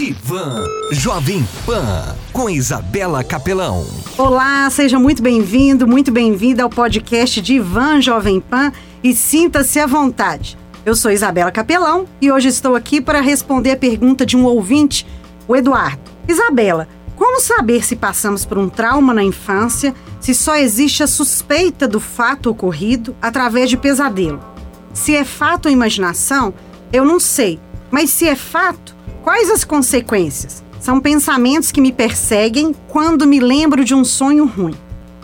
Divan Jovem Pan com Isabela Capelão. Olá, seja muito bem-vindo, muito bem-vinda ao podcast Divan Jovem Pan e sinta-se à vontade. Eu sou Isabela Capelão e hoje estou aqui para responder a pergunta de um ouvinte, o Eduardo. Isabela, como saber se passamos por um trauma na infância se só existe a suspeita do fato ocorrido através de pesadelo? Se é fato ou imaginação, eu não sei, mas se é fato, Quais as consequências? São pensamentos que me perseguem quando me lembro de um sonho ruim.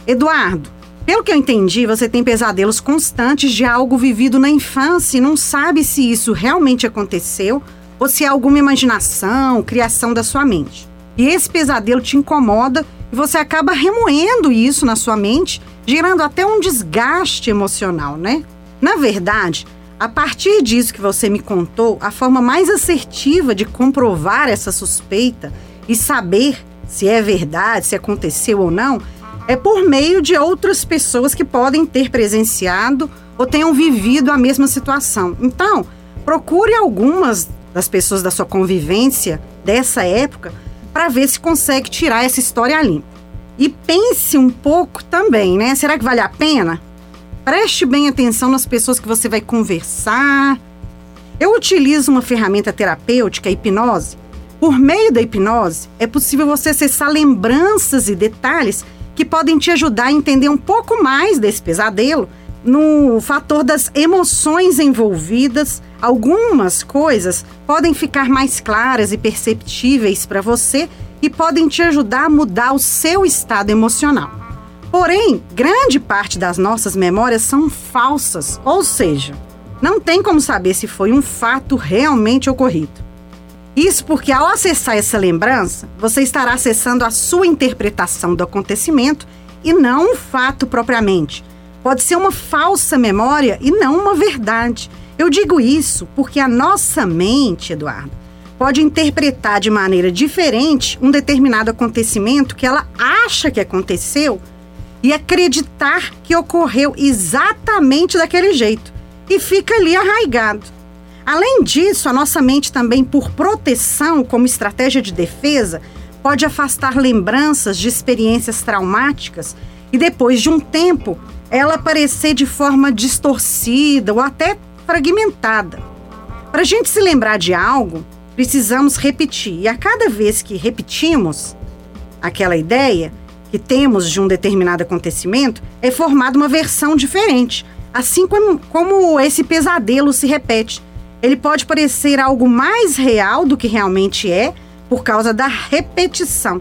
Eduardo, pelo que eu entendi, você tem pesadelos constantes de algo vivido na infância e não sabe se isso realmente aconteceu ou se é alguma imaginação, criação da sua mente. E esse pesadelo te incomoda e você acaba remoendo isso na sua mente, gerando até um desgaste emocional, né? Na verdade, a partir disso que você me contou, a forma mais assertiva de comprovar essa suspeita e saber se é verdade, se aconteceu ou não, é por meio de outras pessoas que podem ter presenciado ou tenham vivido a mesma situação. Então, procure algumas das pessoas da sua convivência dessa época para ver se consegue tirar essa história limpa. E pense um pouco também, né? Será que vale a pena? Preste bem atenção nas pessoas que você vai conversar. Eu utilizo uma ferramenta terapêutica, a hipnose. Por meio da hipnose, é possível você acessar lembranças e detalhes que podem te ajudar a entender um pouco mais desse pesadelo no fator das emoções envolvidas. Algumas coisas podem ficar mais claras e perceptíveis para você e podem te ajudar a mudar o seu estado emocional. Porém, grande parte das nossas memórias são falsas, ou seja, não tem como saber se foi um fato realmente ocorrido. Isso porque, ao acessar essa lembrança, você estará acessando a sua interpretação do acontecimento e não o fato propriamente. Pode ser uma falsa memória e não uma verdade. Eu digo isso porque a nossa mente, Eduardo, pode interpretar de maneira diferente um determinado acontecimento que ela acha que aconteceu e acreditar que ocorreu exatamente daquele jeito e fica ali arraigado. Além disso, a nossa mente também, por proteção, como estratégia de defesa, pode afastar lembranças de experiências traumáticas e depois de um tempo ela aparecer de forma distorcida ou até fragmentada. Para a gente se lembrar de algo, precisamos repetir, e a cada vez que repetimos aquela ideia, que temos de um determinado acontecimento é formada uma versão diferente, assim como, como esse pesadelo se repete. Ele pode parecer algo mais real do que realmente é por causa da repetição.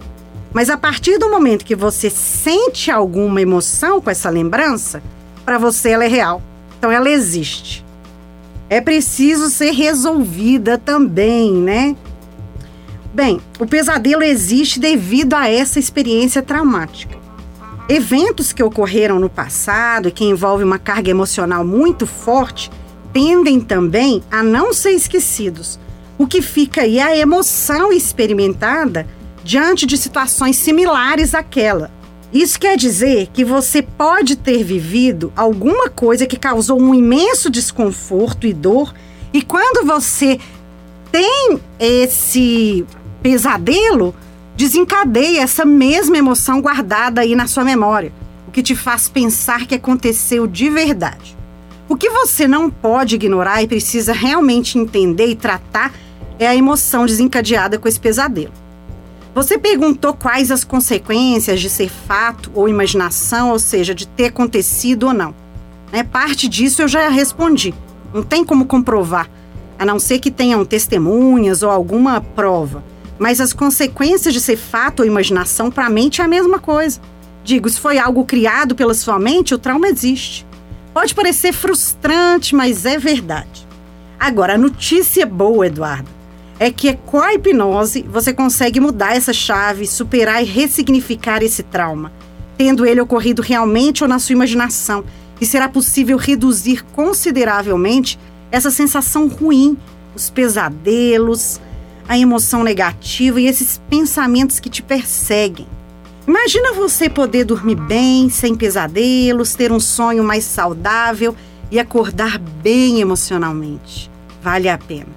Mas a partir do momento que você sente alguma emoção com essa lembrança, para você ela é real. Então ela existe. É preciso ser resolvida também, né? Bem, o pesadelo existe devido a essa experiência traumática. Eventos que ocorreram no passado e que envolvem uma carga emocional muito forte tendem também a não ser esquecidos. O que fica aí a emoção experimentada diante de situações similares àquela. Isso quer dizer que você pode ter vivido alguma coisa que causou um imenso desconforto e dor, e quando você tem esse pesadelo desencadeia essa mesma emoção guardada aí na sua memória, o que te faz pensar que aconteceu de verdade. O que você não pode ignorar e precisa realmente entender e tratar é a emoção desencadeada com esse pesadelo. Você perguntou quais as consequências de ser fato ou imaginação, ou seja, de ter acontecido ou não. Né? Parte disso eu já respondi. Não tem como comprovar, a não ser que tenham testemunhas ou alguma prova. Mas as consequências de ser fato ou imaginação para a mente é a mesma coisa. Digo, se foi algo criado pela sua mente, o trauma existe. Pode parecer frustrante, mas é verdade. Agora, a notícia boa, Eduardo, é que com a hipnose você consegue mudar essa chave, superar e ressignificar esse trauma, tendo ele ocorrido realmente ou na sua imaginação, e será possível reduzir consideravelmente essa sensação ruim, os pesadelos, a emoção negativa e esses pensamentos que te perseguem. Imagina você poder dormir bem, sem pesadelos, ter um sonho mais saudável e acordar bem emocionalmente. Vale a pena.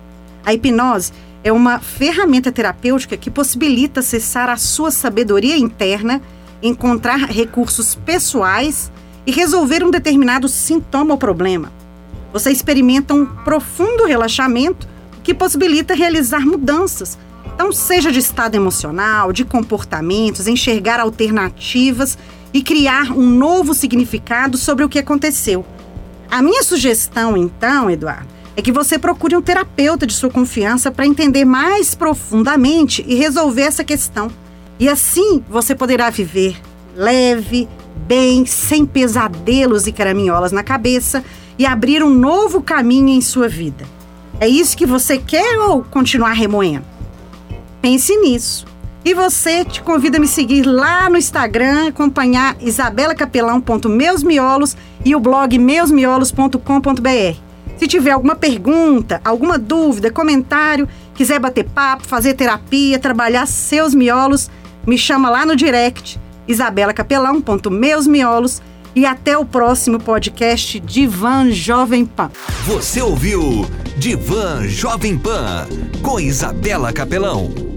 A hipnose é uma ferramenta terapêutica que possibilita acessar a sua sabedoria interna, encontrar recursos pessoais e resolver um determinado sintoma ou problema. Você experimenta um profundo relaxamento que possibilita realizar mudanças. Então, seja de estado emocional, de comportamentos, enxergar alternativas e criar um novo significado sobre o que aconteceu. A minha sugestão, então, Eduardo, é que você procure um terapeuta de sua confiança para entender mais profundamente e resolver essa questão. E assim você poderá viver leve, bem, sem pesadelos e caraminholas na cabeça e abrir um novo caminho em sua vida. É isso que você quer ou continuar remoendo? Pense nisso. E você te convida a me seguir lá no Instagram, acompanhar isabelacapelão.meusmiolos e o blog meusmiolos.com.br. Se tiver alguma pergunta, alguma dúvida, comentário, quiser bater papo, fazer terapia, trabalhar seus miolos, me chama lá no direct isabelacapelão.meusmiolos e até o próximo podcast Divan Jovem Pan. Você ouviu Divan Jovem Pan com Isabela Capelão.